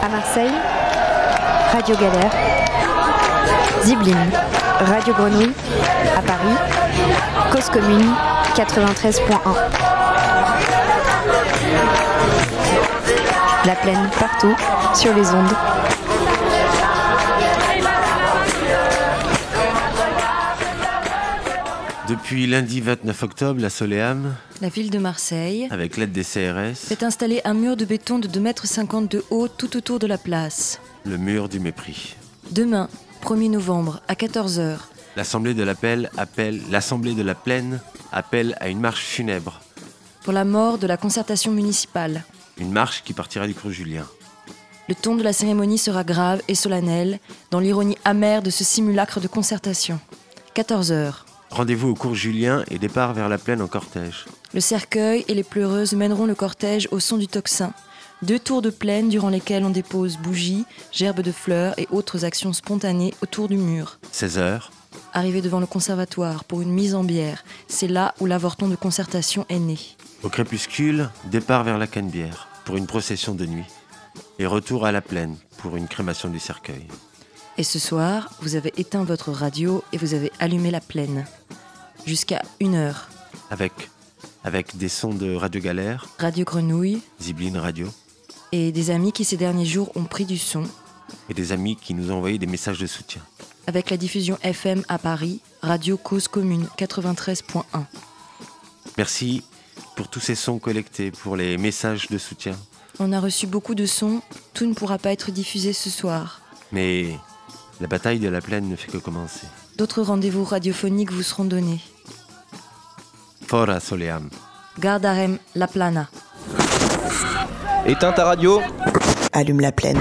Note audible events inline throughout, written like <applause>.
À Marseille, Radio Galère. Zibline, Radio Grenouille. À Paris, Cause Commune 93.1. La plaine partout, sur les ondes. Depuis lundi 29 octobre, la Soleam, La ville de Marseille avec l'aide des CRS, fait installer un mur de béton de 2,50 m de haut tout autour de la place. le mur du mépris. Demain, 1er novembre, à 14h, L'Assemblée de l'appel appelle, l'Assemblée de la Plaine appelle à une marche funèbre, pour la mort de la concertation municipale. une marche qui partira du cours Julien. Le ton de la cérémonie sera grave et solennel, dans l'ironie amère de ce simulacre de concertation. 14h. Rendez-vous au cours Julien et départ vers la plaine en cortège. Le cercueil et les pleureuses mèneront le cortège au son du tocsin. Deux tours de plaine durant lesquels on dépose bougies, gerbes de fleurs et autres actions spontanées autour du mur. 16h, Arrivé devant le conservatoire pour une mise en bière, c'est là où l'avorton de concertation est né. au crépuscule, départ vers la Canebière pour une procession de nuit. Et retour à la plaine pour une crémation du cercueil. Et ce soir, vous avez éteint votre radio et vous avez allumé la plaine. Jusqu'à une heure. Avec, avec des sons de Radio Galère, Radio Grenouille Zibline Radio, et des amis qui ces derniers jours ont pris du son. et des amis qui nous ont envoyé des messages de soutien. Avec la diffusion FM à Paris, Radio Cause Commune 93.1. Merci pour tous ces sons collectés, pour les messages de soutien. On a reçu beaucoup de sons, tout ne pourra pas être diffusé ce soir. Mais la bataille de la plaine ne fait que commencer. D'autres rendez-vous radiophoniques vous seront donnés. Fora Soleam. Gardarem La Plana. Éteins ta radio Allume la plaine.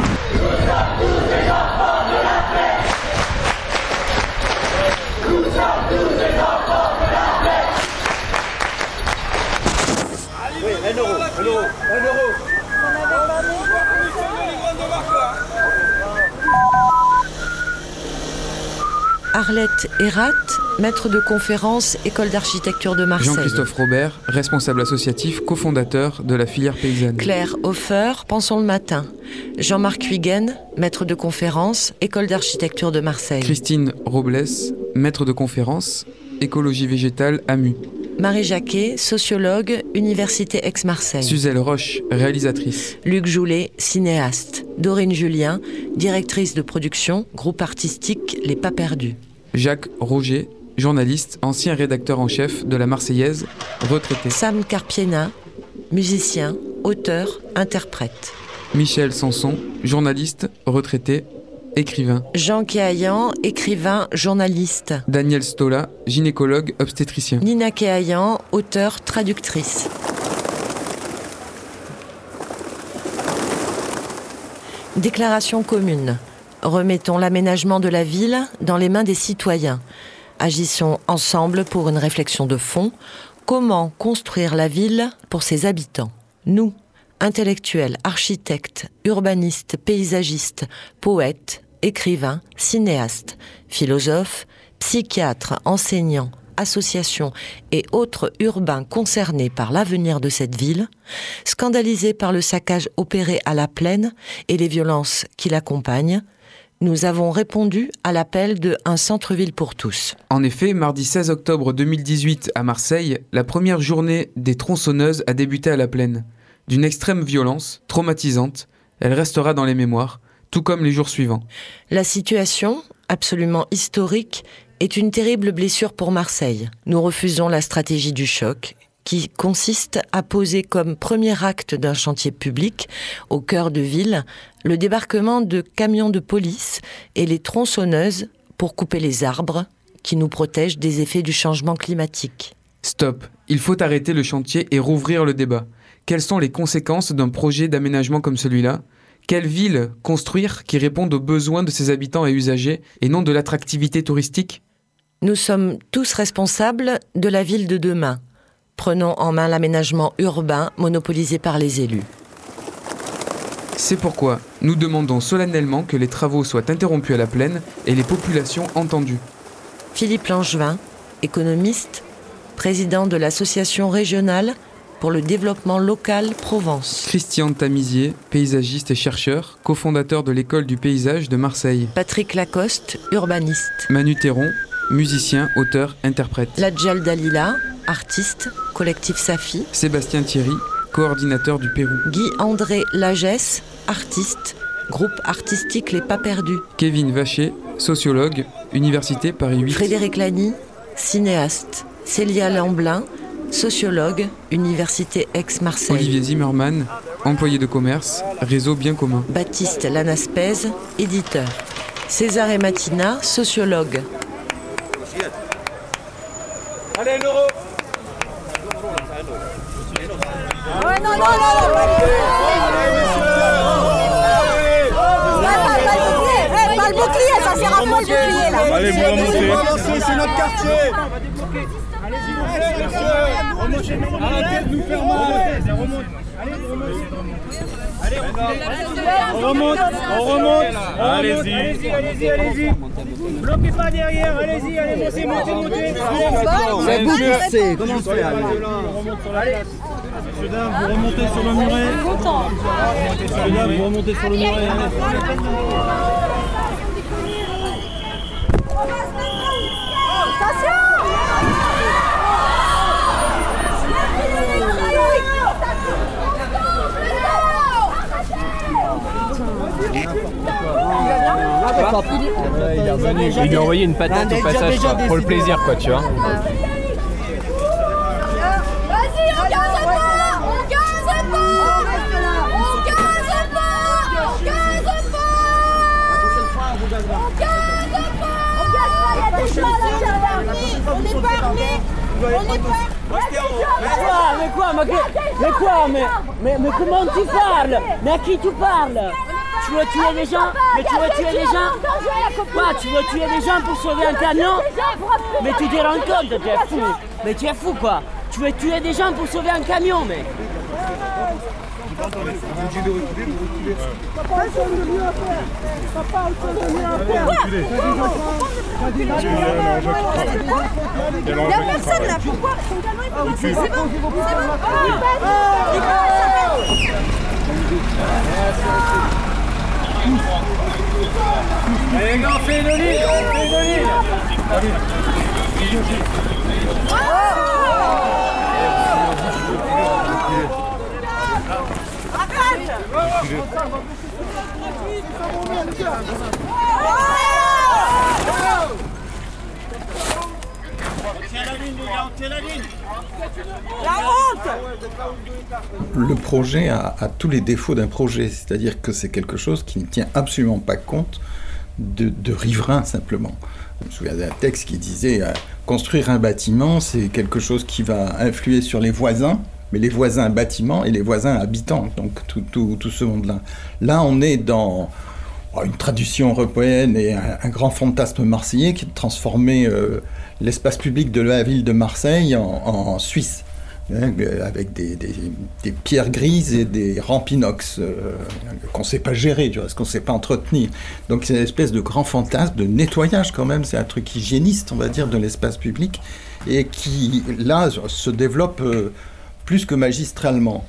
Arlette Erat, maître de conférence, école d'architecture de Marseille. Jean-Christophe Robert, responsable associatif, cofondateur de la filière paysanne. Claire Hofer, Pensons le matin. Jean-Marc Huygen, maître de conférence, école d'architecture de Marseille. Christine Robles, maître de conférence, écologie végétale AMU. Marie Jacquet, sociologue, Université Aix-Marseille. Suzelle Roche, réalisatrice. Luc Joulet, cinéaste. Dorine Julien, directrice de production, groupe artistique Les Pas Perdus. Jacques Roger, journaliste, ancien rédacteur en chef de la Marseillaise, retraité. Sam Carpiena, musicien, auteur, interprète. Michel Sanson, journaliste, retraité, écrivain. Jean Kéayan, écrivain, journaliste. Daniel Stola, gynécologue, obstétricien. Nina Kéayan, auteur, traductrice. Déclaration commune. Remettons l'aménagement de la ville dans les mains des citoyens. Agissons ensemble pour une réflexion de fond. Comment construire la ville pour ses habitants? Nous, intellectuels, architectes, urbanistes, paysagistes, poètes, écrivains, cinéastes, philosophes, psychiatres, enseignants, associations et autres urbains concernés par l'avenir de cette ville, scandalisés par le saccage opéré à la plaine et les violences qui l'accompagnent, nous avons répondu à l'appel de Un centre-ville pour tous. En effet, mardi 16 octobre 2018 à Marseille, la première journée des tronçonneuses a débuté à la plaine. D'une extrême violence, traumatisante, elle restera dans les mémoires, tout comme les jours suivants. La situation, absolument historique, est une terrible blessure pour Marseille. Nous refusons la stratégie du choc qui consiste à poser comme premier acte d'un chantier public au cœur de ville le débarquement de camions de police et les tronçonneuses pour couper les arbres qui nous protègent des effets du changement climatique. Stop, il faut arrêter le chantier et rouvrir le débat. Quelles sont les conséquences d'un projet d'aménagement comme celui-là? Quelle ville construire qui réponde aux besoins de ses habitants et usagers et non de l'attractivité touristique? Nous sommes tous responsables de la ville de demain. Prenons en main l'aménagement urbain monopolisé par les élus. C'est pourquoi nous demandons solennellement que les travaux soient interrompus à la plaine et les populations entendues. Philippe Langevin, économiste, président de l'association régionale pour le développement local Provence. Christian Tamizier, paysagiste et chercheur, cofondateur de l'école du paysage de Marseille. Patrick Lacoste, urbaniste. Manu Théron, musicien, auteur, interprète. Ladjal Dalila, artiste, collectif Safi. Sébastien Thierry, coordinateur du Pérou. Guy-André Lagesse, artiste, groupe artistique Les Pas Perdus. Kevin Vacher, sociologue, Université Paris 8. Frédéric Lani, cinéaste. Célia Lamblin, sociologue, Université Aix-Marseille. Olivier Zimmermann, employé de commerce, réseau bien commun. Baptiste Lanaspez, éditeur. César et Matina, sociologue. Allez, l'euro Ouais, non, non, non, non, pas le bouclier ça sert à quoi le bouclier là Allez, vous remontez C'est notre quartier Arrêtez de nous faire mal Allez, on remonte, on remonte, allez-y, allez-y, allez-y, allez-y. Bloquez pas derrière, allez-y, allez, montez, montez, montez. Bouleversé, comment on fait Allez, Monsieur Dame, vous remontez sur le muret. Monsieur Dame, vous remontez sur le muret. il est revenu. Il lui a envoyé une patate au passage, quoi, pour le plaisir, quoi, tu vois. Vas-y, on gaze pas On gaze pas On gaze pas On gaze pas On gaze pas On gaze pas, il y a des gens à l'intérieur On n'est pas armés On n'est pas Mais quoi Mais quoi Mais, quoi mais, mais, mais comment tu parles Mais à qui tu parles Tu veux tuer des gens Mais tu veux tuer des gens Quoi Tu veux tuer des gens pour sauver un camion Mais tu te rends compte, tu es fou Mais tu es fou quoi. Tu veux tuer des gens pour sauver un camion mais Il n'y a personne là, pourquoi Son camion est pas passé, c'est bon, c'est bon il passe Allez, gars, on fait une ligne. Le projet a, tous les défauts d'un projet, c'est-à-dire que c'est quelque chose qui ne tient absolument pas compte de, de riverains simplement. Je me souviens d'un texte qui disait euh, construire un bâtiment, c'est quelque chose qui va influer sur les voisins, mais les voisins bâtiments et les voisins habitants, donc tout, tout, tout ce monde-là. Là, on est dans oh, une tradition européenne et un, grand fantasme marseillais qui a transformé euh, l'espace public de la ville de Marseille en, Suisse. hein, avec des, des- pierres grises et des rampes inox euh, qu'on ne sait pas gérer, du reste, qu'on ne sait pas entretenir. Donc c'est une espèce de grand fantasme de nettoyage quand même, c'est un truc hygiéniste, on va dire, de l'espace public, et qui, là, se développe euh, plus que magistralement.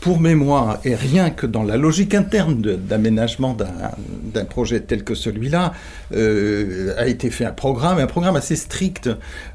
Pour mémoire, et rien que dans la logique interne d'aménagement d'un projet tel que celui-là, euh, a été fait un programme, un programme assez strict,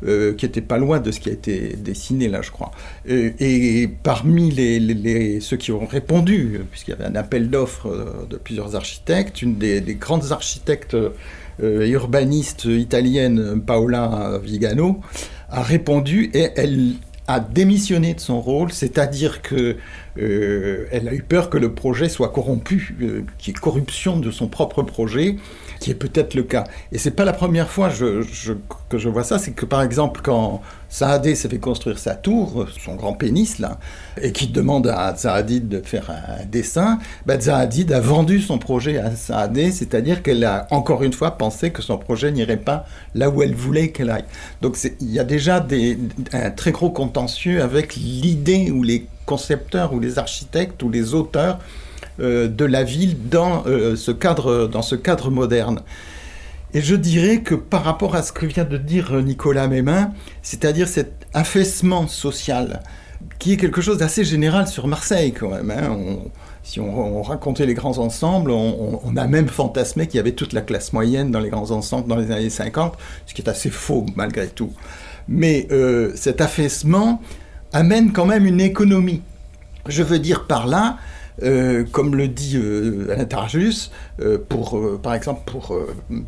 euh, qui était pas loin de ce qui a été dessiné là, je crois. Euh, et parmi les, ceux qui ont répondu, puisqu'il y avait un appel d'offres de plusieurs architectes, une des, des grandes architectes euh, et urbanistes italiennes, Paola Vigano, a répondu et elle a démissionné de son rôle, c'est-à-dire que euh, elle a eu peur que le projet soit corrompu, euh, qu'il y ait corruption de son propre projet, qui est peut-être le cas. Et c'est pas la première fois que je vois ça, c'est que par exemple quand Saadé s'est fait construire sa tour, son grand pénis là, et qui demande à Zahadid de faire un dessin, ben Zahadid a vendu son projet à Saadé, c'est-à-dire qu'elle a encore une fois pensé que son projet n'irait pas là où elle voulait qu'elle aille. Donc il y a déjà un très gros contentieux avec l'idée ou les concepteurs ou les architectes ou les auteurs de la ville dans, euh, ce cadre, dans ce cadre moderne. Et je dirais que par rapport à ce que vient de dire Nicolas Mémin, c'est-à-dire cet affaissement social qui est quelque chose d'assez général sur Marseille quand même. hein. Si on, on racontait les grands ensembles, on a même fantasmé qu'il y avait toute la classe moyenne dans les grands ensembles dans les années 50, ce qui est assez faux malgré tout. Mais euh, cet affaissement amène quand même une économie. Je veux dire par là, euh, comme le dit euh, Alain Tarjus, euh, euh, par exemple pour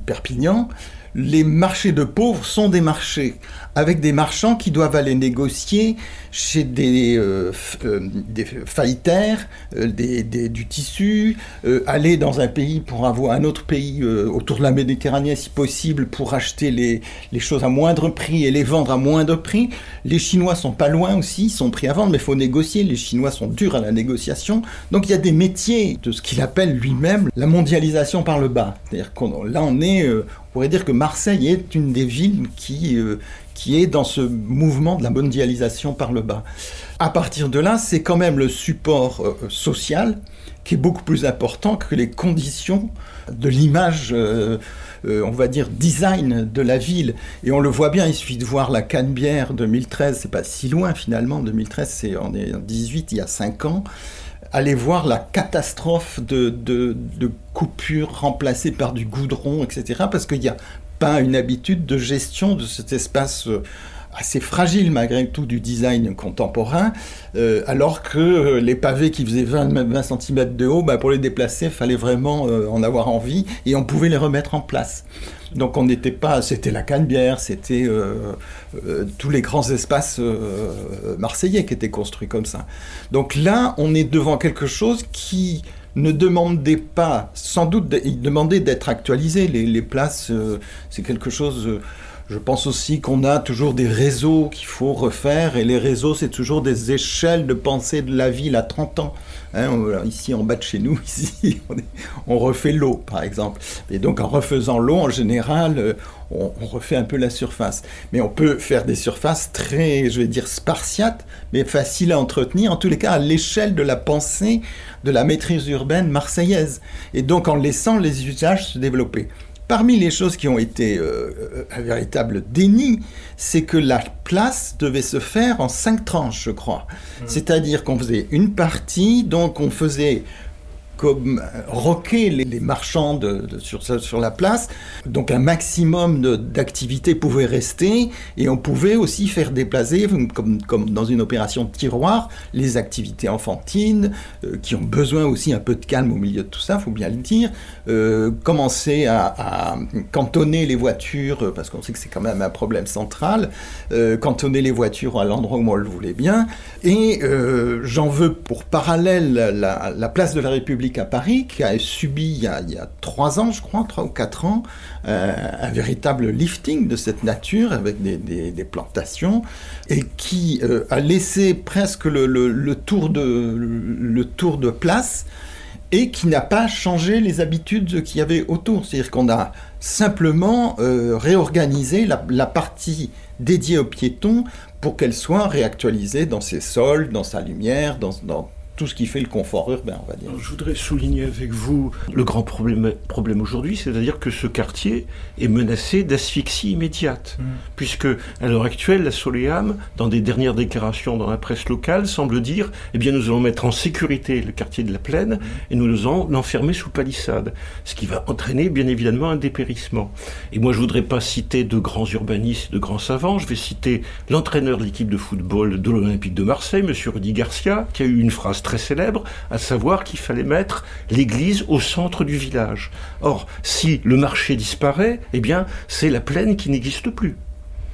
Perpignan, les marchés de pauvres sont des marchés avec des marchands qui doivent aller négocier chez des, euh, euh, des faillitaires, euh, des, des- du tissu, euh, aller dans un pays pour avoir un autre pays autour de la Méditerranée si possible pour acheter les, les choses à moindre prix et les vendre à moindre prix. Les Chinois sont pas loin aussi, ils sont pris à vendre, mais il faut négocier. Les Chinois sont durs à la négociation. Donc il y a des métiers de ce qu'il appelle lui-même la mondialisation par le bas. C'est-à-dire qu'on là on est, on pourrait dire que Marseille est une des villes qui qui est dans ce mouvement de la mondialisation par le bas. À partir de là, c'est quand même le support euh, social qui est beaucoup plus important que les conditions de l'image, euh, euh, on va dire, design de la ville. Et on le voit bien, il suffit de voir la Canebière 2013, c'est pas si loin finalement, 2013 c'est en 18, il y a 5 ans. Allez voir la catastrophe de, de, de coupures remplacées par du goudron, etc. Parce qu'il n'y a pas une habitude de gestion de cet espace euh, assez fragile malgré tout du design contemporain, euh, alors que euh, les pavés qui faisaient 20, même 20 cm de haut, bah, pour les déplacer, fallait vraiment en avoir envie et on pouvait les remettre en place. Donc on n'était pas, c'était la Canebière, c'était tous les grands espaces marseillais qui étaient construits comme ça. Donc là, on est devant quelque chose qui ne demandait pas, sans doute, il demandait d'être actualisé. Les, places, euh, c'est quelque chose. euh, je pense aussi qu'on a toujours des réseaux qu'il faut refaire, et les réseaux, c'est toujours des échelles de pensée de la ville à 30 ans. Hein, on- ici, en bas de chez nous, <laughs> ici, on, refait l'eau, par exemple. Et donc, en refaisant l'eau, en général, euh, on, on refait un peu la surface. Mais on peut faire des surfaces très, je vais dire, spartiates, mais faciles à entretenir, en tous les cas, à l'échelle de la pensée de la maîtrise urbaine marseillaise. Et donc, en laissant les usages se développer. Parmi les choses qui ont été euh, euh, un véritable déni, c'est que la place devait se faire en cinq tranches, je crois. C'est-à-dire qu'on faisait une partie, donc on faisait comme roquer les, marchands sur, sur la place. Donc un maximum d'activités pouvait rester et on pouvait aussi faire déplacer, comme, comme dans une opération de tiroir, les activités enfantines euh, qui ont besoin aussi un peu de calme au milieu de tout ça, faut bien le dire. Euh, commencer à, cantonner les voitures, euh, parce qu'on sait que c'est quand même un problème central, cantonner les voitures à l'endroit où on le voulait bien. Et j'en veux pour parallèle la place de la République à Paris, qui a subi il y a, trois ans, je crois, trois ou quatre ans, euh, un véritable lifting de cette nature avec des, plantations, et qui euh, a laissé presque le, tour de, place et qui n'a pas changé les habitudes qu'il y avait autour. C'est-à-dire qu'on a simplement euh, réorganisé la, partie dédiée aux piétons pour qu'elle soit réactualisée dans ses sols, dans sa lumière, dans tout ce qui fait le confort urbain, on va dire. Je voudrais souligner avec vous le grand problème, problème aujourd'hui, c'est-à-dire que ce quartier est menacé d'asphyxie immédiate, puisque à l'heure actuelle, la Soleam, dans des dernières déclarations dans la presse locale, semble dire eh bien, nous allons mettre en sécurité le quartier de la Plaine et nous allons l'enfermer sous palissade, ce qui va entraîner bien évidemment un dépérissement. Et moi, je voudrais pas citer de grands urbanistes, de grands savants, je vais citer l'entraîneur de l'équipe de football de l'Olympique de Marseille, Monsieur Rudy Garcia, qui a eu une phrase très célèbre, à savoir qu'il fallait mettre l'église au centre du village. Or, si le marché disparaît, eh bien, c'est la plaine qui n'existe plus.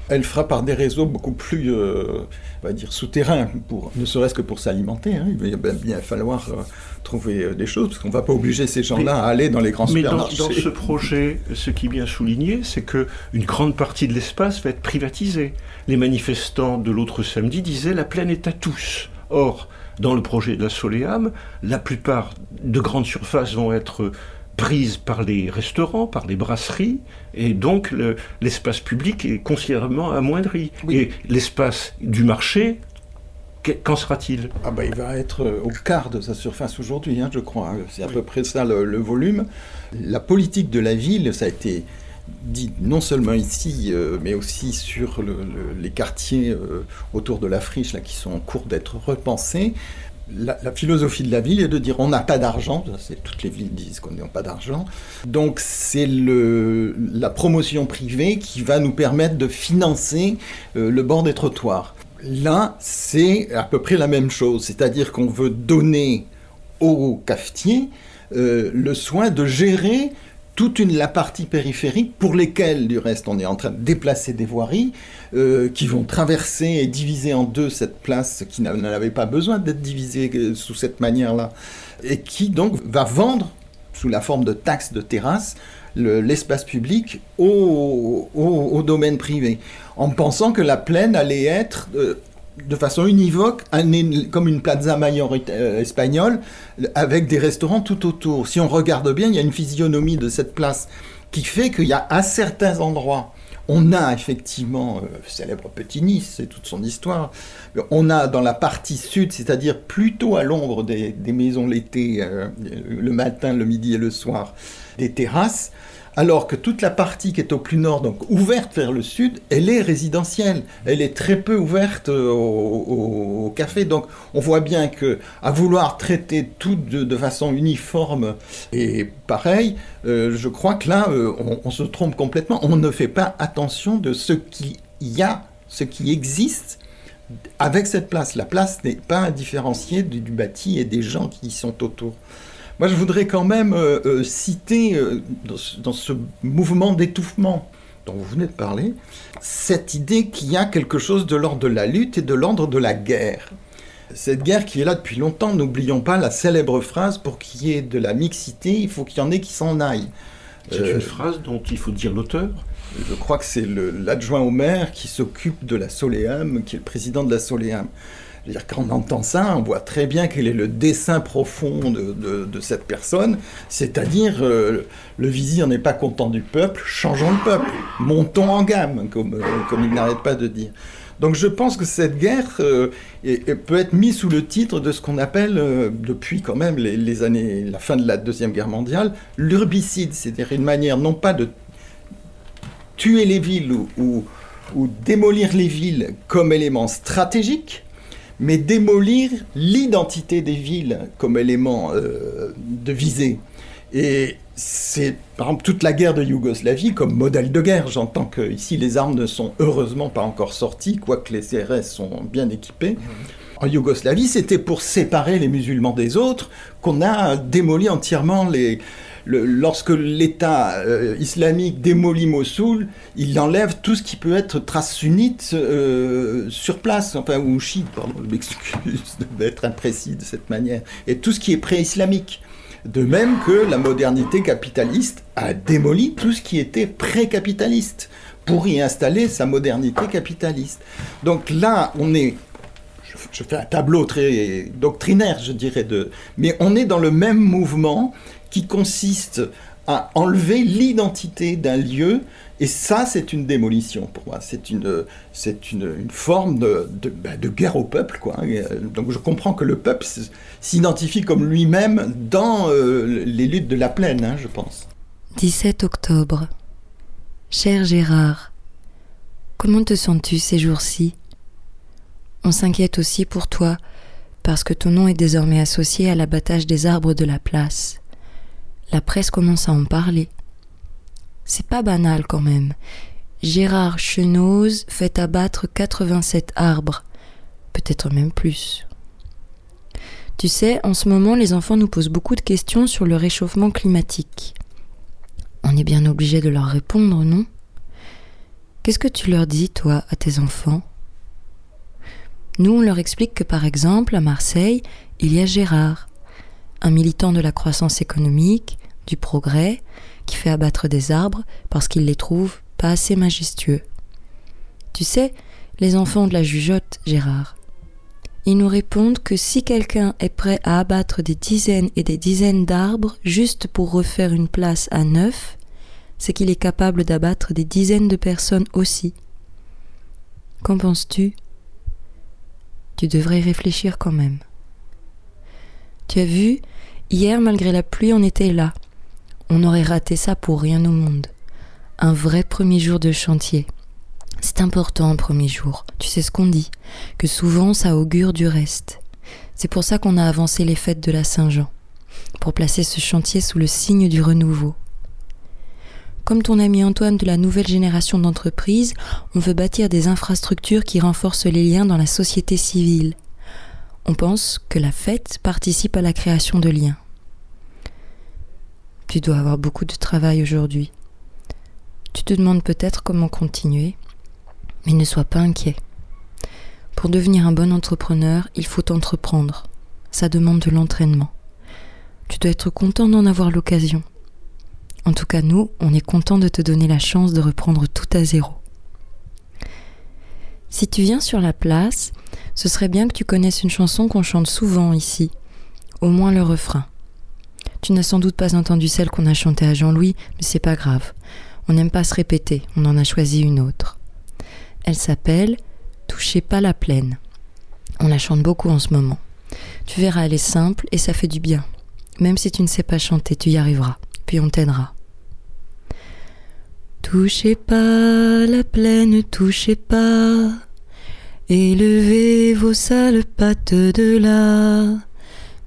Elle fera par des réseaux beaucoup plus, euh, on va dire, souterrains, pour, ne serait-ce que pour s'alimenter. hein. Il va bien falloir euh, trouver euh, des choses, parce qu'on ne va pas obliger ces gens-là à aller dans les grands Mais dans, supermarchés. dans ce projet, ce qui est bien souligné, c'est que une grande partie de l'espace va être privatisée. Les manifestants de l'autre samedi disaient la plaine est à tous. Or, dans le projet de la Soleam, la plupart de grandes surfaces vont être prises par les restaurants, par les brasseries, et donc le- l'espace public est considérablement amoindri. Et l'espace du marché, que- qu'en sera-t-il? Ah bah, il va être euh, au quart de sa surface aujourd'hui, hein, je crois. C'est à peu près ça le, le volume. La politique de la ville, ça a été dit non seulement ici, euh, mais aussi sur le- le- les quartiers euh, autour de la friche là, qui sont en cours d'être repensés. La, philosophie de la ville est de dire on n'a pas d'argent, toutes les villes disent qu'on n'a pas d'argent, donc c'est la promotion privée qui va nous permettre de financer euh, le bord des trottoirs. Là, c'est à peu près la même chose, c'est-à-dire qu'on veut donner aux cafetiers le soin de gérer toute la partie périphérique pour lesquelles, du reste, on est en train de déplacer des voiries euh, qui vont traverser et diviser en deux cette place qui n'a- n'en avait pas besoin d'être divisée euh, sous cette manière-là, et qui donc va vendre sous la forme de taxes de terrasse le- l'espace public au domaine privé, en pensant que la plaine allait être euh, de façon univoque, comme une plaza mayor euh, espagnole, avec des restaurants tout autour. Si on regarde bien, il y a une physionomie de cette place qui fait qu'il y a à certains endroits, on a effectivement, euh, célèbre Petit Nice, c'est toute son histoire, on a dans la partie sud, c'est-à-dire plutôt à l'ombre des, des maisons l'été, euh, le matin, le midi et le soir, des terrasses, alors que toute la partie qui est au plus nord, donc ouverte vers le sud, elle est résidentielle. Elle est très peu ouverte euh, au, café. Donc on voit bien que à vouloir traiter tout de, de façon uniforme et pareil, euh, je crois que là, euh, on, on se trompe complètement. On ne fait pas attention de ce qu'il y a, ce qui existe avec cette place. La place n'est pas indifférenciée du, du bâti et des gens qui y sont autour. Moi, je voudrais quand même euh, euh, citer euh, dans, ce, dans ce mouvement d'étouffement dont vous venez de parler, cette idée qu'il y a quelque chose de l'ordre de la lutte et de l'ordre de la guerre. Cette guerre qui est là depuis longtemps, n'oublions pas la célèbre phrase pour qu'il y ait de la mixité, il faut qu'il y en ait qui s'en aillent. C'est Euh, une phrase dont il faut dire l'auteur. je crois que c'est l'adjoint au maire qui s'occupe de la Soléam, qui est le président de la Soléam. Je veux dire, quand on entend ça, on voit très bien quel est le dessin profond de, de- cette personne, c'est-à-dire euh, le vizir n'est pas content du peuple, changeons le peuple, montons en gamme, comme, euh, comme il n'arrête pas de dire. Donc je pense que cette guerre euh, peut être mise sous le titre de ce qu'on appelle, depuis quand même les, années, la fin de la Deuxième Guerre mondiale, l'urbicide, c'est-à-dire une manière non pas de tuer les villes ou- ou démolir les villes comme élément stratégique, mais démolir l'identité des villes comme élément euh, de visée. Et c'est, par exemple, toute la guerre de Yougoslavie comme modèle de guerre. J'entends que ici les armes ne sont heureusement pas encore sorties, quoique les CRS sont bien équipés. En Yougoslavie, c'était pour séparer les musulmans des autres qu'on a démoli entièrement les. Lorsque l'État euh, islamique démolit Mossoul, il enlève tout ce qui peut être trace sunnite euh, sur place, enfin, ou chiite, pardon, je m'excuse d'être imprécis de cette manière, et tout ce qui est pré-islamique. De même que la modernité capitaliste a démoli tout ce qui était pré-capitaliste pour y installer sa modernité capitaliste. Donc là, on est je, fais un tableau très doctrinaire, je dirais, mais on est dans le même mouvement qui consiste à enlever l'identité d'un lieu, et ça, c'est une démolition pour moi. C'est une, c'est une, forme de, ben, de guerre au peuple, quoi. Et, euh, Donc je comprends que le peuple s'identifie comme lui-même dans euh, les luttes de la plaine, hein, je pense. 17 octobre. Cher Gérard, comment te sens-tu ces jours-ci? On s'inquiète aussi pour toi, parce que ton nom est désormais associé à l'abattage des arbres de la place. La presse commence à en parler. C'est pas banal quand même. Gérard Chenose fait abattre 87 arbres, peut-être même plus. Tu sais, en ce moment, les enfants nous posent beaucoup de questions sur le réchauffement climatique. On est bien obligé de leur répondre, non? Qu'est-ce que tu leur dis, toi, à tes enfants? Nous, on leur explique que, par exemple, à Marseille, il y a Gérard, un militant de la croissance économique, du progrès, qui fait abattre des arbres parce qu'il les trouve pas assez majestueux. Tu sais, les enfants de la jugeote, Gérard. Ils nous répondent que si quelqu'un est prêt à abattre des dizaines et des dizaines d'arbres juste pour refaire une place à neuf, c'est qu'il est capable d'abattre des dizaines de personnes aussi. Qu'en penses-tu? Tu devrais réfléchir quand même. Tu as vu, hier malgré la pluie on était là. On aurait raté ça pour rien au monde. Un vrai premier jour de chantier. C'est important un premier jour. Tu sais ce qu'on dit, que souvent ça augure du reste. C'est pour ça qu'on a avancé les fêtes de la Saint-Jean, pour placer ce chantier sous le signe du renouveau. Comme ton ami Antoine de la nouvelle génération d'entreprises, on veut bâtir des infrastructures qui renforcent les liens dans la société civile. On pense que la fête participe à la création de liens. Tu dois avoir beaucoup de travail aujourd'hui. Tu te demandes peut-être comment continuer, mais ne sois pas inquiet. Pour devenir un bon entrepreneur, il faut entreprendre. Ça demande de l'entraînement. Tu dois être content d'en avoir l'occasion. En tout cas, nous, on est content de te donner la chance de reprendre tout à zéro. Si tu viens sur la place, ce serait bien que tu connaisses une chanson qu'on chante souvent ici, au moins le refrain. Tu n'as sans doute pas entendu celle qu'on a chantée à Jean-Louis, mais c'est pas grave. On n'aime pas se répéter, on en a choisi une autre. Elle s'appelle Touchez pas la plaine. On la chante beaucoup en ce moment. Tu verras, elle est simple et ça fait du bien. Même si tu ne sais pas chanter, tu y arriveras, puis on t'aidera. Touchez pas la plaine, touchez pas. Élevez vos sales pattes de là.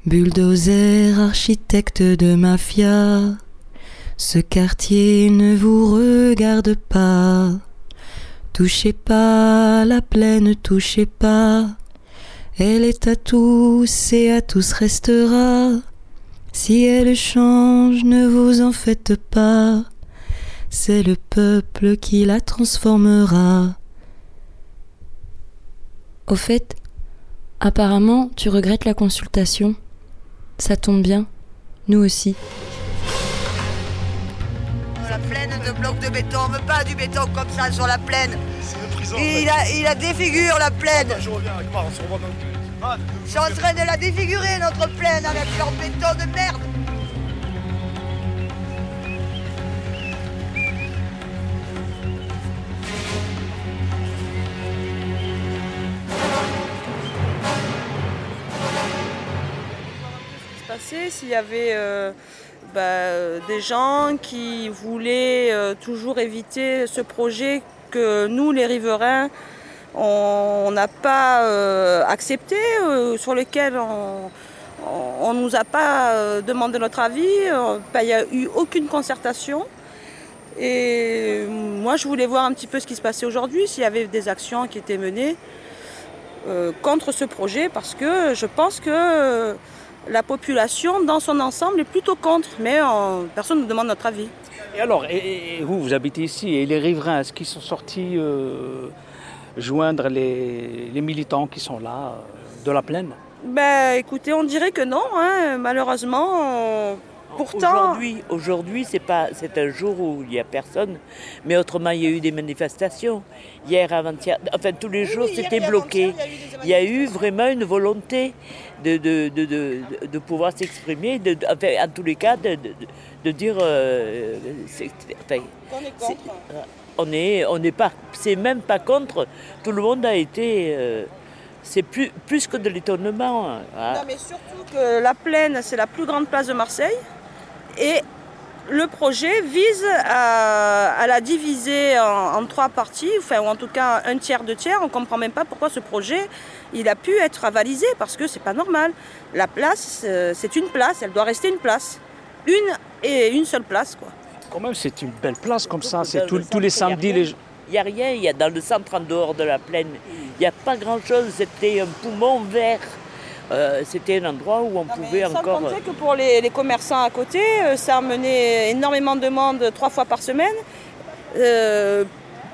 Bulldozer, architecte de mafia. Ce quartier ne vous regarde pas. Touchez pas la plaine, touchez pas. Elle est à tous et à tous restera. Si elle change, ne vous en faites pas. C'est le peuple qui la transformera. Au fait, apparemment, tu regrettes la consultation. Ça tombe bien, nous aussi. La plaine de blocs de béton, on veut pas du béton comme ça sur la plaine. Il a, il a défigure la plaine. Je reviens, Je suis en train de la défigurer notre plaine avec leur béton de merde. S'il y avait euh, bah, des gens qui voulaient euh, toujours éviter ce projet que nous, les riverains, on n'a pas euh, accepté, sur lequel on ne nous a pas demandé notre avis, il n'y a eu aucune concertation. Et moi, je voulais voir un petit peu ce qui se passait aujourd'hui, s'il y avait des actions qui étaient menées contre ce projet, parce que je pense que la population dans son ensemble est plutôt contre, mais personne ne demande notre avis. Et alors, et, vous, vous habitez ici, et les riverains, est-ce qu'ils sont sortis euh, joindre les, militants qui sont là, euh, de la plaine? Ben écoutez, on dirait que non, hein. malheureusement. Pourtant, aujourd'hui, aujourd'hui, c'est pas, c'est un jour où il n'y a personne, mais autrement, il y a eu des manifestations hier, avant-hier, enfin tous les jours, c'était bloqué. Il y, a eu vraiment une volonté de, de, de, de pouvoir s'exprimer, enfin, en tous les cas, de, dire, euh, enfin, on est, on n'est pas, c'est même pas contre. Tout le monde a été. Euh, c'est plus, plus que de l'étonnement. Hein. Non, mais surtout que la plaine, c'est la plus grande place de Marseille. Et le projet vise à, la diviser en, trois parties, enfin, ou en tout cas un tiers, deux tiers. On ne comprend même pas pourquoi ce projet il a pu être avalisé, parce que c'est pas normal. La place, euh, c'est une place, elle doit rester une place. Une et une seule place. Quoi. Quand même, c'est une belle place comme ça, c'est tous les samedis. Les... Il n'y a rien, il y a dans le centre en dehors de la plaine, il n'y a pas grand-chose, c'était un poumon vert. Euh, c'était un endroit où on pouvait sans encore. Sans compter que pour les, commerçants à côté, euh, ça amenait énormément de monde trois fois par semaine. Euh,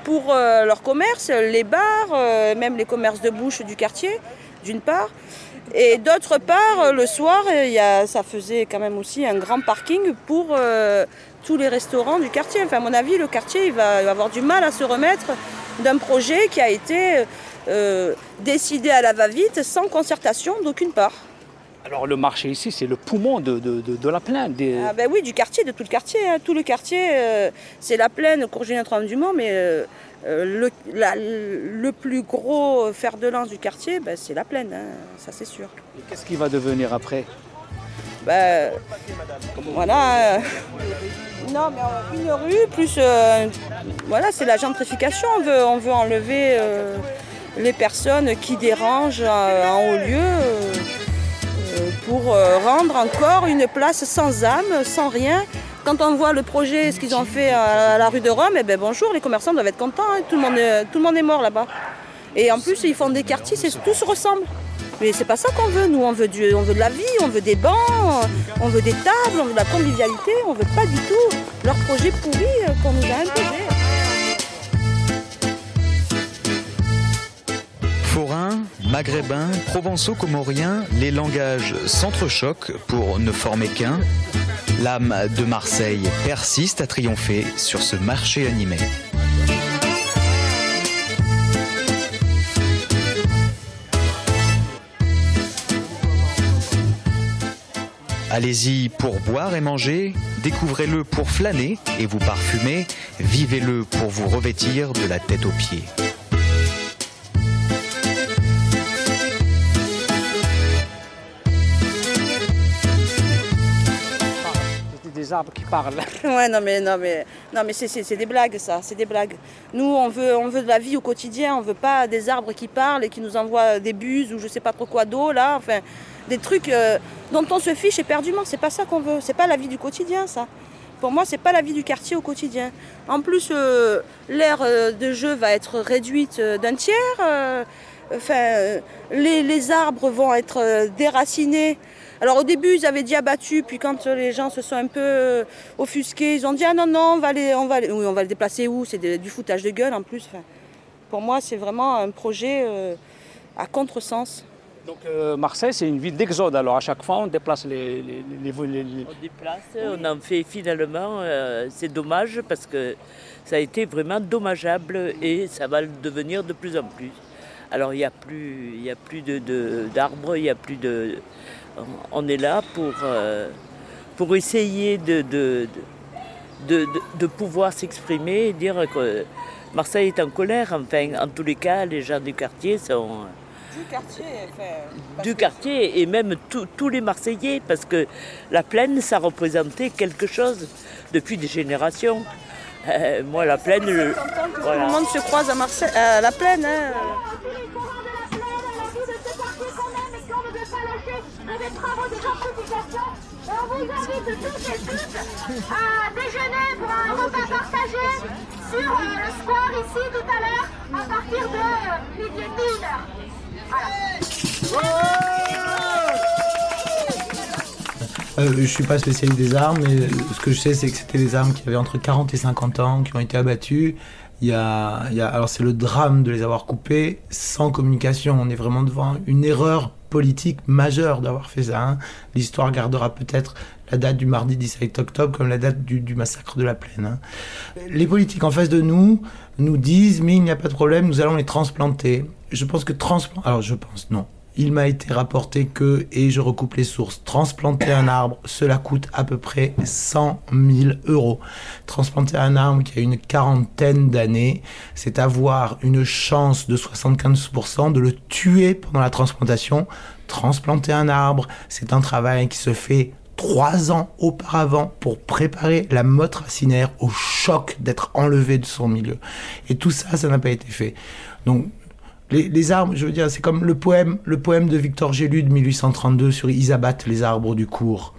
pour leur commerce, les bars, même les commerces de bouche du quartier, d'une part. Et d'autre part, le soir, y a, ça faisait quand même aussi un grand parking pour tous les restaurants du quartier. Enfin, à mon avis, le quartier il va avoir du mal à se remettre d'un projet qui a été euh, décidé à la va-vite, sans concertation d'aucune part. Alors le marché ici, c'est le poumon de, de, la plaine. Des... Ah ben oui, du quartier, de tout le quartier. Hein. Tout le quartier, euh, c'est la plaine, Courgine du Mont, mais euh, le, le, plus gros fer de lance du quartier, ben, c'est la plaine, hein, ça c'est sûr. Et qu'est-ce qui va devenir après? Ben, voilà. Non, mais une rue, plus. voilà, c'est la gentrification. On veut, on veut enlever les personnes qui dérangent euh, en haut lieu euh, euh, pour rendre encore une place sans âme, sans rien. Quand on voit le projet, ce qu'ils ont fait à la rue de Rome, eh ben bonjour, les commerçants doivent être contents. hein. Tout, le monde est, tout le monde est mort là-bas. Et en plus, ils font des quartiers, tout se ressemble. Mais c'est pas ça qu'on veut. Nous, on veut, du, on veut de la vie, on veut des bancs, on veut des tables, on veut de la convivialité. On veut pas du tout leur projet pourri qu'on nous a imposé. Forains, maghrébins, provençaux, comoriens, les langages s'entrechoquent pour ne former qu'un. L'âme de Marseille persiste à triompher sur ce marché animé. Allez-y pour boire et manger, découvrez-le pour flâner et vous parfumer, vivez-le pour vous revêtir de la tête aux pieds. Qui parlent. <laughs> Ouais, non mais non mais non mais c'est, des blagues ça, c'est des blagues. Nous on veut on veut de la vie au quotidien, on veut pas des arbres qui parlent et qui nous envoient des buses ou je sais pas trop quoi d'eau là, enfin des trucs euh, dont on se fiche éperdument. C'est pas ça qu'on veut, c'est pas la vie du quotidien ça. Pour moi, c'est pas la vie du quartier au quotidien. En plus, euh, l'aire euh, de jeu va être réduite euh, d'un tiers. euh, enfin, euh, les, les arbres vont être euh, déracinés. Alors au début, ils avaient dit abattu, puis quand euh, les gens se sont un peu offusqués, ils ont dit ah non non, on va les, on va les- oui, on va le déplacer où? C'est du foutage de gueule en plus. Enfin, pour moi, c'est vraiment un projet euh, à contresens. Donc euh, Marseille, c'est une ville d'exode. Alors à chaque fois, on déplace les. les, les, les- les- On déplace, on en fait finalement, euh, c'est dommage parce que ça a été vraiment dommageable et ça va le devenir de plus en plus. Alors il n'y a plus, il y a plus de, de- d'arbres, il n'y a plus de. On est là pour, euh, pour essayer de, de, de, de- de pouvoir s'exprimer et dire que Marseille est en colère. Enfin, en tous les cas, les gens du quartier sont Du quartier, du quartier et même tous les Marseillais, parce que la plaine, ça représentait quelque chose depuis des générations. Euh, moi, la plaine, Tout voilà. le monde se croise à, Marseille, à la plaine. hein. des travaux de gentrification. Et on vous invite tous et toutes à déjeuner pour un repas partagé sur euh, le square ici tout à l'heure à partir de euh, midi et demi. Euh, je suis pas spécialiste des armes, mais ce que je sais, c'est que c'était des armes qui avaient entre 40 et 50 ans, qui ont été abattues. Il y a, il y a- alors c'est le drame de les avoir coupées sans communication. On est vraiment devant une erreur politique majeure d'avoir fait ça. hein. L'histoire gardera peut-être la date du mardi 17 octobre comme la date du, massacre de la Plaine. hein. Les politiques en face de nous nous disent mais il n'y a pas de problème, nous allons les transplanter. Je pense que transplanter, alors je pense non. Il m'a été rapporté que, et je recoupe les sources, transplanter un arbre, cela coûte à peu près 100 000 euros. Transplanter un arbre qui a une quarantaine d'années, c'est avoir une chance de 75% de le tuer pendant la transplantation. Transplanter un arbre, c'est un travail qui se fait trois ans auparavant pour préparer la motte racinaire au choc d'être enlevé de son milieu. Et tout ça, ça n'a pas été fait. Donc, les, arbres, je veux dire, c'est comme le poème, le poème de Victor Gélu de 1832 sur Ils abattent les arbres du cours.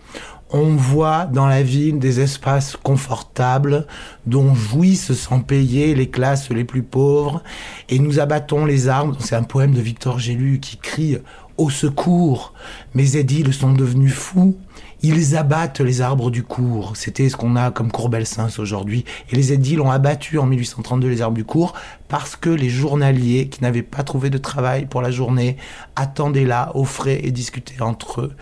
On voit dans la ville des espaces confortables dont jouissent sans payer les classes les plus pauvres et nous abattons les arbres. C'est un poème de Victor Gélu qui crie au secours. Mes édiles sont devenus fous. Ils abattent les arbres du cours. C'était ce qu'on a comme Courbel-Sens aujourd'hui. Et les édiles ont abattu en 1832 les arbres du cours parce que les journaliers qui n'avaient pas trouvé de travail pour la journée attendaient là, frais et discutaient entre eux.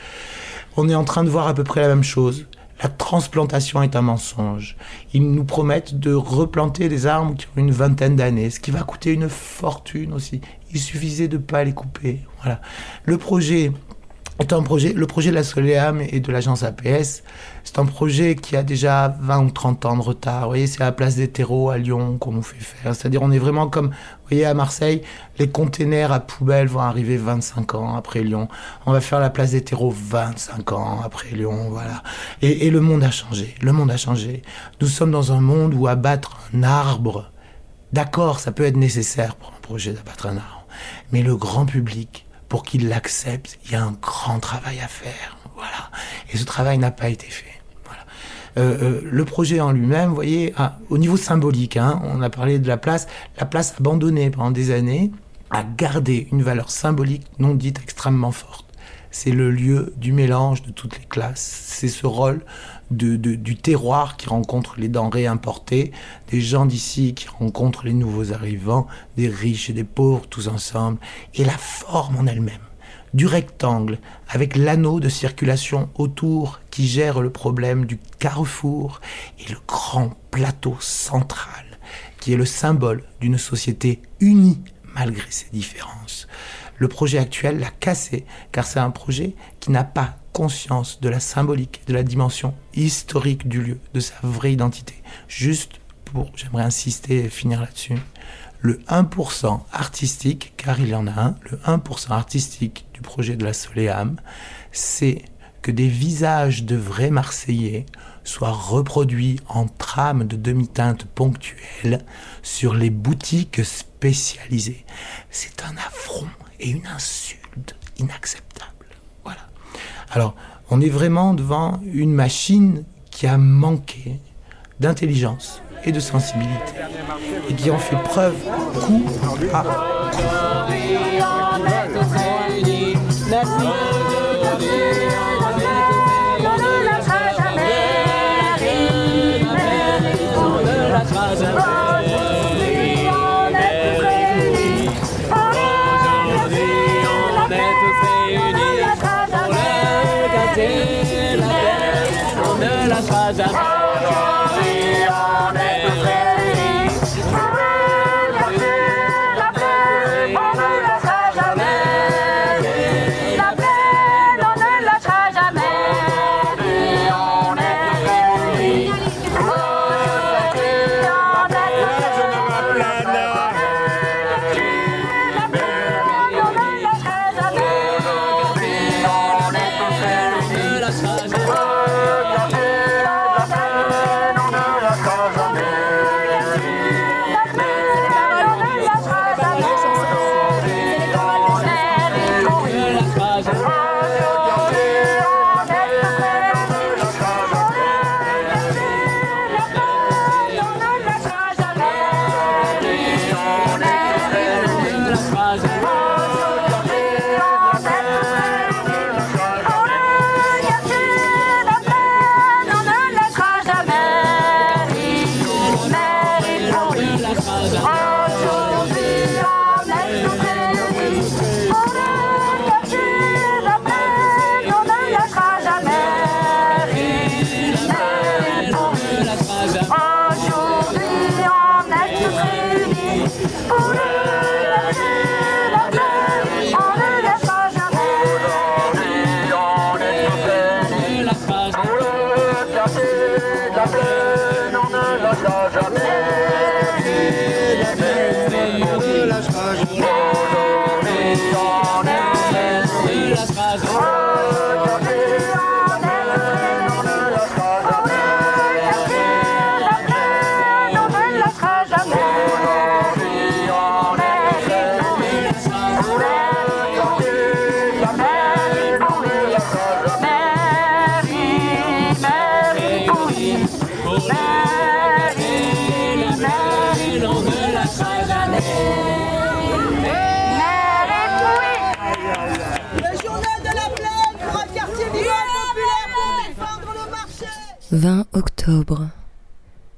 On est en train de voir à peu près la même chose. La transplantation est un mensonge. Ils nous promettent de replanter des arbres qui ont une vingtaine d'années, ce qui va coûter une fortune aussi. Il suffisait de pas les couper. Voilà. Le projet un projet, le projet de la Soleam et de l'agence APS, c'est un projet qui a déjà 20 ou 30 ans de retard. Vous voyez, c'est à la place des terreaux à Lyon qu'on nous fait faire. C'est-à-dire, on est vraiment comme, vous voyez, à Marseille, les containers à poubelle vont arriver 25 ans après Lyon. On va faire la place des terreaux 25 ans après Lyon, voilà. Et, et le monde a changé. Le monde a changé. Nous sommes dans un monde où abattre un arbre, d'accord, ça peut être nécessaire pour un projet d'abattre un arbre. Mais le grand public, pour qu'il l'accepte, il y a un grand travail à faire. Voilà. Et ce travail n'a pas été fait. Voilà. Euh, euh, le projet en lui-même, vous voyez, ah, au niveau symbolique, hein, on a parlé de la place, la place abandonnée pendant des années a gardé une valeur symbolique non dite extrêmement forte. C'est le lieu du mélange de toutes les classes. C'est ce rôle du terroir qui rencontre les denrées importées, des gens d'ici qui rencontrent les nouveaux arrivants, des riches et des pauvres tous ensemble, et la forme en elle-même du rectangle avec l'anneau de circulation autour qui gère le problème du carrefour et le grand plateau central qui est le symbole d'une société unie malgré ses différences. Le projet actuel l'a cassé car c'est un projet qui n'a pas conscience de la symbolique, de la dimension historique du lieu, de sa vraie identité. Juste pour, j'aimerais insister et finir là-dessus, le 1% artistique, car il y en a un, le 1% artistique du projet de la Soleam, c'est que des visages de vrais Marseillais soient reproduits en trames de demi-teinte ponctuelles sur les boutiques spécialisées. C'est un affront et une insulte inacceptable. Alors, on est vraiment devant une machine qui a manqué d'intelligence et de sensibilité et qui en fait preuve coup à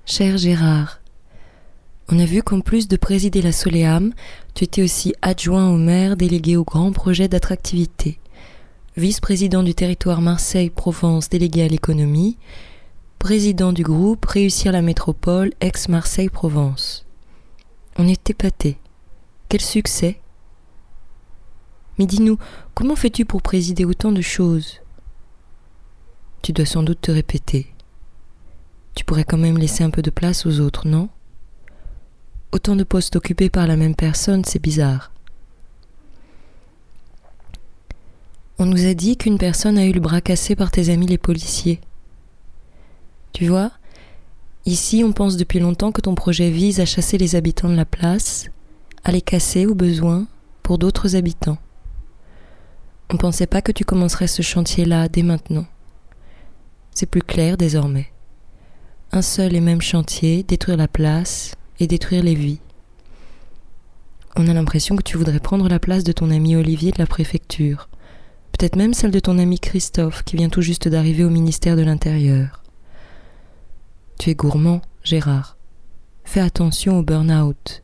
Cher Gérard, on a vu qu'en plus de présider la Soleam, tu étais aussi adjoint au maire délégué au grand projet d'attractivité, vice-président du territoire Marseille-Provence délégué à l'économie, président du groupe Réussir la métropole ex-Marseille-Provence. On est épaté. Quel succès Mais dis-nous, comment fais-tu pour présider autant de choses? Tu dois sans doute te répéter. Tu pourrais quand même laisser un peu de place aux autres, non? Autant de postes occupés par la même personne, c'est bizarre. On nous a dit qu'une personne a eu le bras cassé par tes amis les policiers. Tu vois, ici on pense depuis longtemps que ton projet vise à chasser les habitants de la place, à les casser au besoin pour d'autres habitants. On pensait pas que tu commencerais ce chantier-là dès maintenant. C'est plus clair désormais. Un seul et même chantier, détruire la place et détruire les vies. On a l'impression que tu voudrais prendre la place de ton ami Olivier de la préfecture, peut-être même celle de ton ami Christophe qui vient tout juste d'arriver au ministère de l'Intérieur. Tu es gourmand, Gérard. Fais attention au burn-out.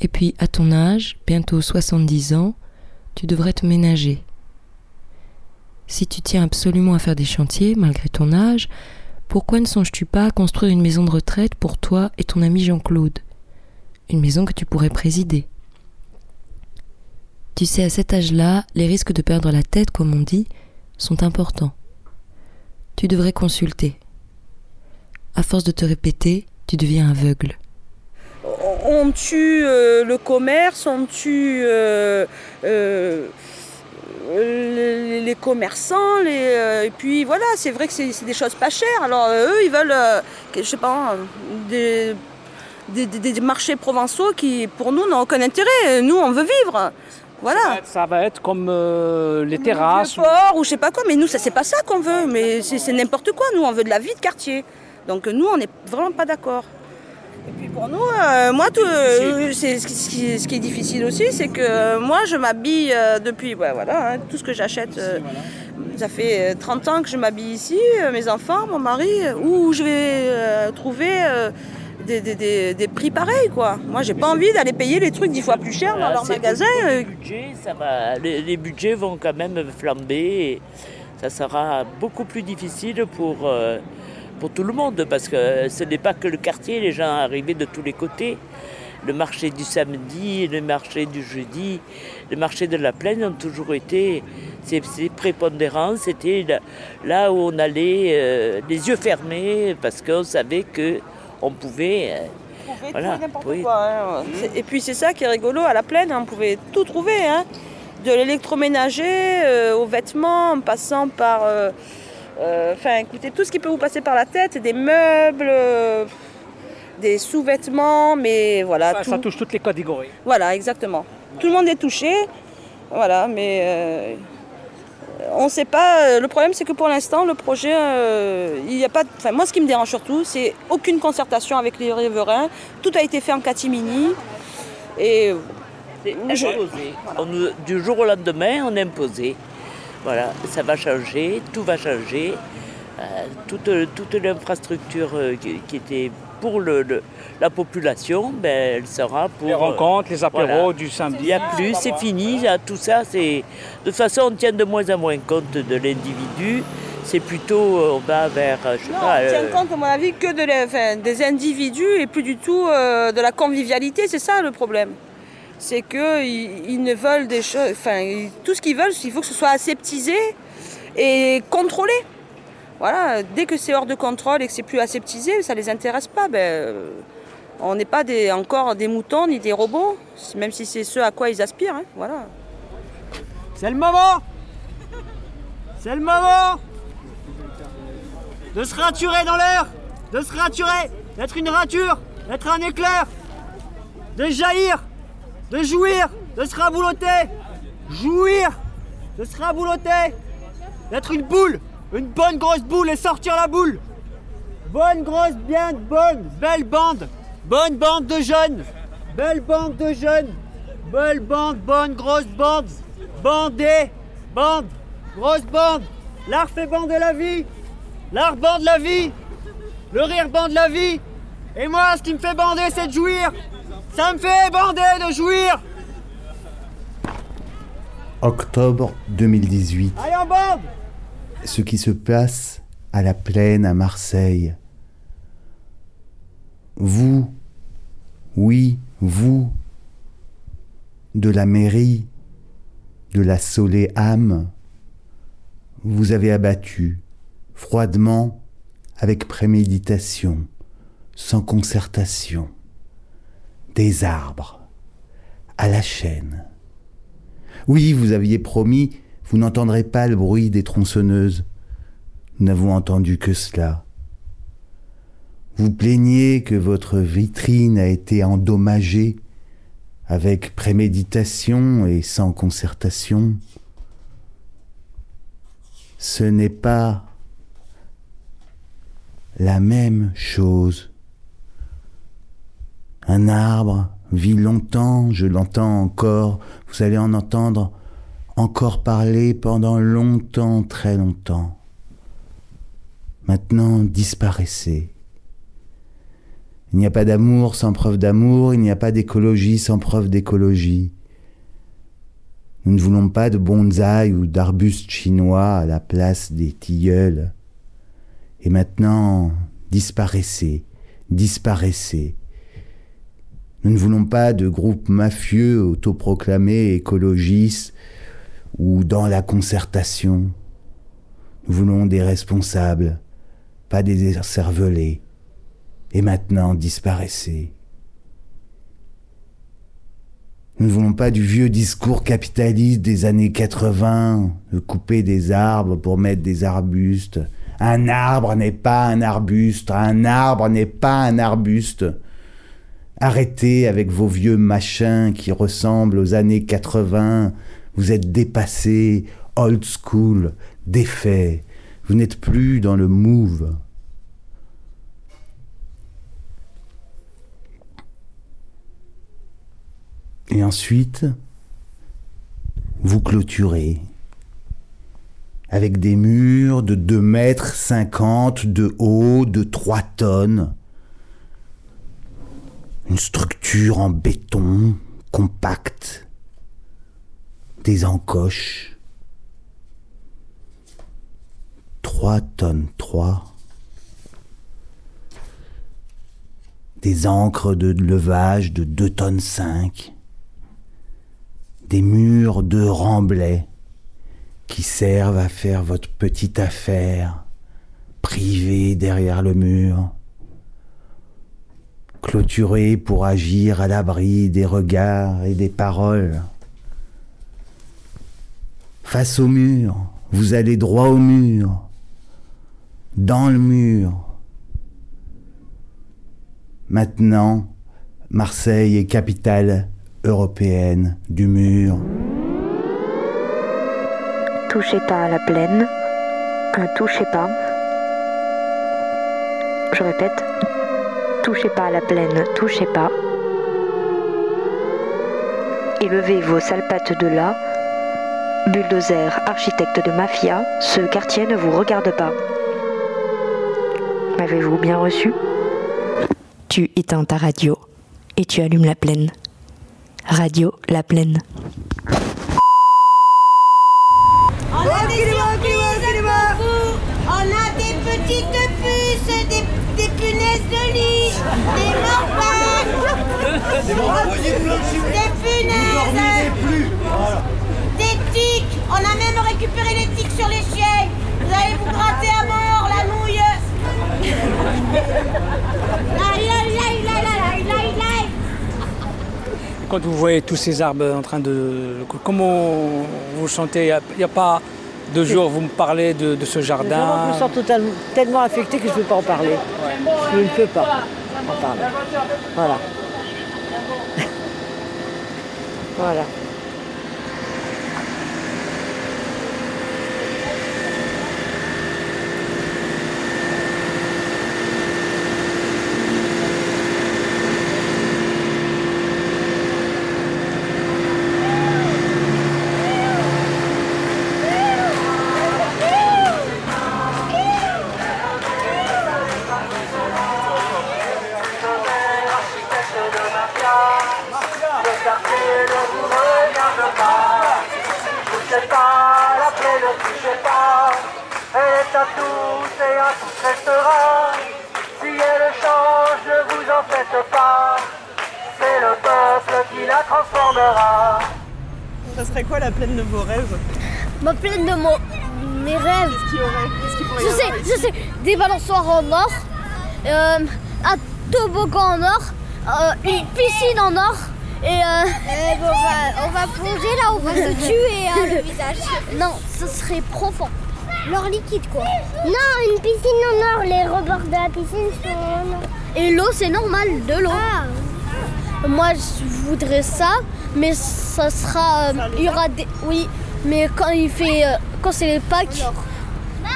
Et puis, à ton âge, bientôt 70 ans, tu devrais te ménager. Si tu tiens absolument à faire des chantiers, malgré ton âge, pourquoi ne songes-tu pas à construire une maison de retraite pour toi et ton ami Jean-Claude? Une maison que tu pourrais présider. Tu sais, à cet âge-là, les risques de perdre la tête, comme on dit, sont importants. Tu devrais consulter. À force de te répéter, tu deviens aveugle. On tue euh, le commerce, on tue les, les commerçants, les, euh, et puis voilà, c'est vrai que c'est des choses pas chères. Alors euh, eux, ils veulent, euh, je sais pas, des, des, des- des marchés provençaux qui, pour nous, n'ont aucun intérêt. Nous, on veut vivre. Voilà. Ça va être comme euh, les terrasses. Port ou je sais pas quoi, mais nous, ça c'est pas ça qu'on veut, mais c'est c'est n'importe quoi. Nous, on veut de la vie de quartier. Donc nous, on n'est vraiment pas d'accord. Et puis pour nous, euh, moi, tout, euh, c'est ce, qui, ce qui est difficile aussi, c'est que euh, moi, je m'habille depuis, ouais, voilà, hein, tout ce que j'achète. ça fait euh, 30 ans que je m'habille ici, mes enfants, mon mari, où je vais trouver des, des- des- des prix pareils, quoi. Moi, j'ai pas envie d'aller payer les trucs dix fois plus cher dans leur magasin. ça va, les, les budgets vont quand même flamber et ça sera beaucoup plus difficile pour, euh, pour tout le monde parce que ce n'est pas que le quartier, les gens arrivés de tous les côtés. Le marché du samedi, le marché du jeudi, le marché de la plaine ont toujours été, c'est prépondérant, c'était là, là où on allait euh, les yeux fermés parce qu'on savait que on pouvait... euh, trouver voilà, n'importe oui. quoi. hein. Et puis c'est ça qui est rigolo à la plaine, on pouvait tout trouver. hein. De l'électroménager euh, aux vêtements, en passant par. euh, euh, Enfin, écoutez, tout ce qui peut vous passer par la tête, des meubles, euh, des sous-vêtements, mais voilà. Ça, tout. ça touche toutes les catégories. Voilà, exactement. Tout le monde est touché. Voilà, mais euh, on ne sait pas. euh, Le problème, c'est que pour l'instant, le projet, euh, il n'y a pas. de- Enfin, moi, ce qui me dérange surtout, c'est aucune concertation avec les riverains. Tout a été fait en catimini. Et C'est je-. On du jour au lendemain, on est imposé. Voilà, ça va changer, tout va changer. Euh, toute toute l'infrastructure euh, qui, qui était pour le, le- la population, ben, elle sera pour... Les rencontres, euh, les apéros voilà. du samedi. Il n'y a plus, c'est fini, là, tout ça, c'est... De toute façon, on tient de moins en moins compte de l'individu. C'est plutôt, euh, on va vers, euh, je sais non, pas... on tient euh, compte, à mon avis, que de enfin, des individus et plus du tout euh, de la convivialité. C'est ça le problème. C'est qu'ils ils ne veulent des choses. Enfin, tout ce qu'ils veulent, il faut que ce soit aseptisé et contrôlé. Voilà, dès que c'est hors de contrôle et que c'est plus aseptisé, ça les intéresse pas. Ben, euh, on n'est pas encore des moutons ni des robots, même si c'est ce à quoi ils aspirent. hein, voilà. C'est le moment C'est le moment de se raturer dans l'air, de se raturer, d'être une rature, d'être un éclair, de jaillir, de jouir, de se rabouloter, jouir, de se rabouloter, d'être une boule, une bonne grosse boule et sortir la boule. Bonne grosse, bien bonne, belle bande, bonne bande de jeunes, belle bande de jeunes, belle bande, bonne grosse bande, bandée, bande, grosse bande, l'art fait bander la vie, l'art bande la vie, le rire bande la vie, et moi ce qui me fait bander c'est de jouir, ça me fait bander de jouir. Octobre 2018. Allez en bande Ce qui se passe à la plaine à Marseille. Vous, oui, vous, de la mairie, de la soléam, vous avez abattu, froidement, avec préméditation, sans concertation, des arbres, à la chaîne. Oui, vous aviez promis, vous n'entendrez pas le bruit des tronçonneuses. Nous n'avons entendu que cela. Vous plaignez que votre vitrine a été endommagée avec préméditation et sans concertation. Ce n'est pas la même chose. Un arbre vit longtemps, je l'entends encore, vous allez en entendre encore parler pendant longtemps, très longtemps. Maintenant, disparaissez. Il n'y a pas d'amour sans preuve d'amour, il n'y a pas d'écologie sans preuve d'écologie. Nous ne voulons pas de bonsaï ou d'arbustes chinois à la place des tilleuls. Et maintenant, disparaissez, disparaissez. Nous ne voulons pas de groupes mafieux autoproclamés écologistes ou dans la concertation. Nous voulons des responsables, pas des cervelés. Et maintenant, disparaissez. Nous ne voulons pas du vieux discours capitaliste des années 80, de couper des arbres pour mettre des arbustes. Un arbre n'est pas un arbuste, un arbre n'est pas un arbuste. Arrêtez avec vos vieux machins qui ressemblent aux années 80. Vous êtes dépassés, old school, défaits. Vous n'êtes plus dans le move. Et ensuite, vous clôturez avec des murs de 2 mètres 50 de haut, de 3 tonnes. Une structure en béton, compacte, des encoches. 3 tonnes 3. Des encres de levage de 2 tonnes 5 des murs de remblais qui servent à faire votre petite affaire privée derrière le mur, pour agir à l'abri des regards et des paroles. Face au mur, vous allez droit au mur, dans le mur. Maintenant, Marseille est capitale européenne du mur. Touchez pas à la plaine, un touchez pas. Je répète, touchez pas à la plaine, touchez pas. Élevez vos sales pattes de là. Bulldozer, architecte de mafia, ce quartier ne vous regarde pas. M'avez-vous bien reçu? Tu éteins ta radio et tu allumes la plaine. Radio La Plaine. On a des. On a petites puces, des, des punaises de lit, des morphins, des punaises, des tiques. On a même récupéré les tiques sur les chiens. Vous allez vous gratter à mort la nouille. Quand vous voyez tous ces arbres en train de... Comment vous sentez? Il n'y a, pas de jour vous me parlez de, de ce Vraiment, jardin je me sens totalement, tellement affectée que je ne peux pas en parler. Je ne peux pas en parler. Voilà. <laughs> voilà. Des balançoires en or, euh, un toboggan en or, euh, une piscine en or et euh, on, va, on va plonger là, on va se <laughs> tuer hein, le visage. Non, ce serait profond. L'or liquide quoi. Non, une piscine en or, les rebords de la piscine sont en or. Et l'eau c'est normal, de l'eau. Moi je voudrais ça, mais ça sera, il y aura des, oui, mais quand il fait, quand c'est les Pâques,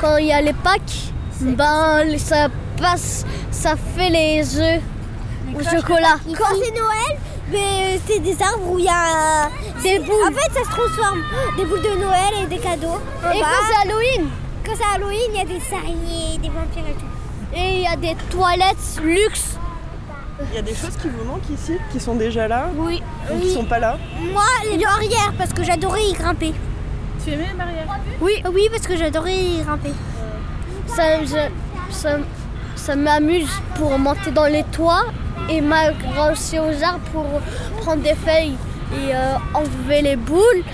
quand il y a les Pâques, ben ça passe, ça fait les œufs au chocolat. Quand c'est Noël, mais c'est des arbres où il y a des boules. En fait, ça se transforme. Des boules de Noël et des cadeaux. Et quand c'est Halloween Quand c'est Halloween, il y a des araignées, des vampires et tout. Et il y a des toilettes luxe. Il y a des choses qui vous manquent ici, qui sont déjà là Oui. Ou qui sont pas là Moi, les barrières, parce que j'adorais y grimper. Tu aimais les barrières Oui, oui, parce que j'adorais y grimper. Ça, je- ça, ça m'amuse pour monter dans les toits et m'accrocher aux arbres pour prendre des feuilles et euh, enlever les boules.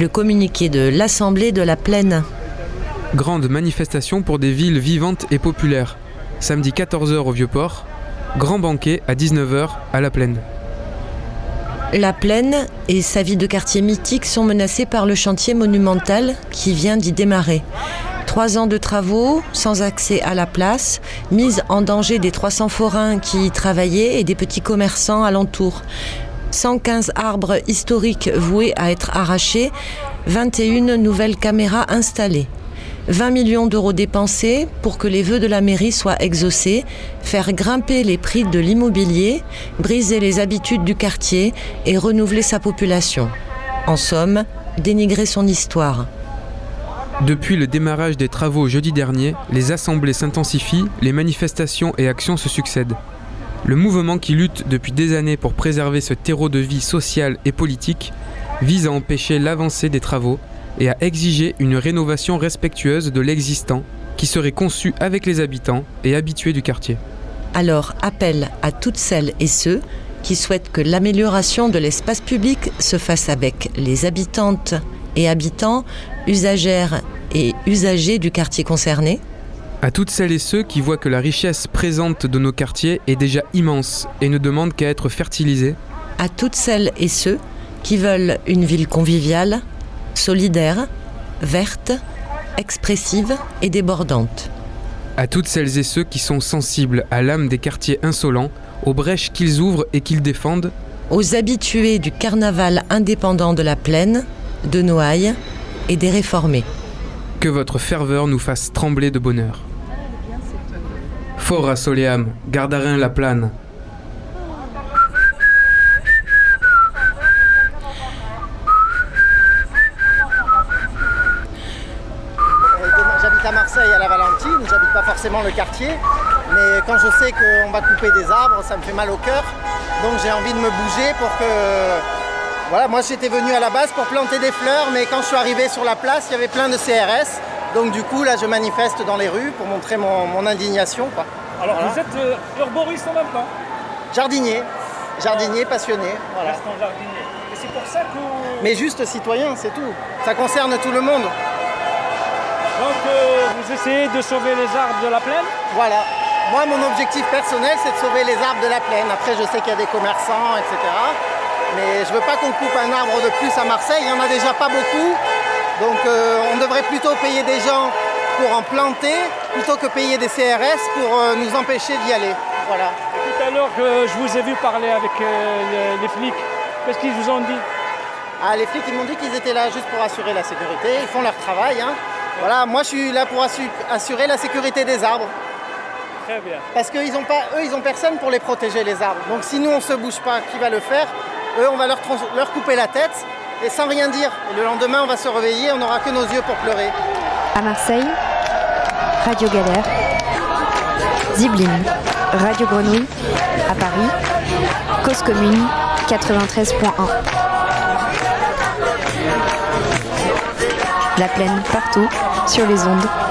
Le communiqué de l'Assemblée de la Plaine. Grande manifestation pour des villes vivantes et populaires. Samedi 14h au Vieux-Port. Grand banquet à 19h à La Plaine. La Plaine et sa vie de quartier mythique sont menacées par le chantier monumental qui vient d'y démarrer. Trois ans de travaux, sans accès à la place, mise en danger des 300 forains qui y travaillaient et des petits commerçants alentour. 115 arbres historiques voués à être arrachés, 21 nouvelles caméras installées. 20 millions d'euros dépensés pour que les vœux de la mairie soient exaucés, faire grimper les prix de l'immobilier, briser les habitudes du quartier et renouveler sa population. En somme, dénigrer son histoire. Depuis le démarrage des travaux jeudi dernier, les assemblées s'intensifient, les manifestations et actions se succèdent. Le mouvement qui lutte depuis des années pour préserver ce terreau de vie sociale et politique vise à empêcher l'avancée des travaux et à exiger une rénovation respectueuse de l'existant qui serait conçue avec les habitants et habitués du quartier. Alors, appel à toutes celles et ceux qui souhaitent que l'amélioration de l'espace public se fasse avec les habitantes et habitants, usagères et usagers du quartier concerné, À toutes celles et ceux qui voient que la richesse présente de nos quartiers est déjà immense et ne demande qu'à être fertilisée, à toutes celles et ceux qui veulent une ville conviviale, solidaire, verte, expressive et débordante. à toutes celles et ceux qui sont sensibles à l'âme des quartiers insolents, aux brèches qu'ils ouvrent et qu'ils défendent, Aux habitués du carnaval indépendant de la plaine, de Noailles et des réformés. que votre ferveur nous fasse trembler de bonheur. Fort à Soleam, Gardarin la plane, J'habite à Marseille à la Valentine, j'habite pas forcément le quartier, mais quand je sais qu'on va couper des arbres, ça me fait mal au cœur. Donc j'ai envie de me bouger pour que. Voilà, moi j'étais venu à la base pour planter des fleurs, mais quand je suis arrivé sur la place, il y avait plein de CRS. Donc du coup là je manifeste dans les rues pour montrer mon, mon indignation. quoi. Alors Voilà. vous êtes euh, herboriste en même temps Jardinier, jardinier passionné. Voilà. Jardinier. Et c'est pour ça que. Mais juste citoyen, c'est tout. Ça concerne tout le monde. Donc euh, vous essayez de sauver les arbres de la plaine Voilà. Moi, mon objectif personnel, c'est de sauver les arbres de la plaine. Après, je sais qu'il y a des commerçants, etc. Mais je veux pas qu'on coupe un arbre de plus à Marseille. Il n'y en a déjà pas beaucoup. Donc, euh, on devrait plutôt payer des gens pour en planter plutôt que payer des CRS pour euh, nous empêcher d'y aller. Voilà. Tout à l'heure que je vous ai vu parler avec euh, les, les flics, qu'est-ce qu'ils vous ont dit? Ah, les flics, ils m'ont dit qu'ils étaient là juste pour assurer la sécurité. Ils font leur travail. hein. Voilà, moi, je suis là pour assu- assurer la sécurité des arbres. Très bien. Parce qu'ils ont pas, eux, ils ont personne pour les protéger les arbres. Donc si nous on se bouge pas, qui va le faire? Eux, on va leur couper la tête et sans rien dire. Le lendemain, on va se réveiller, on n'aura que nos yeux pour pleurer. À Marseille, Radio Galère. Zibline, Radio Grenouille. À Paris, Cause Commune 93.1. La plaine partout sur les ondes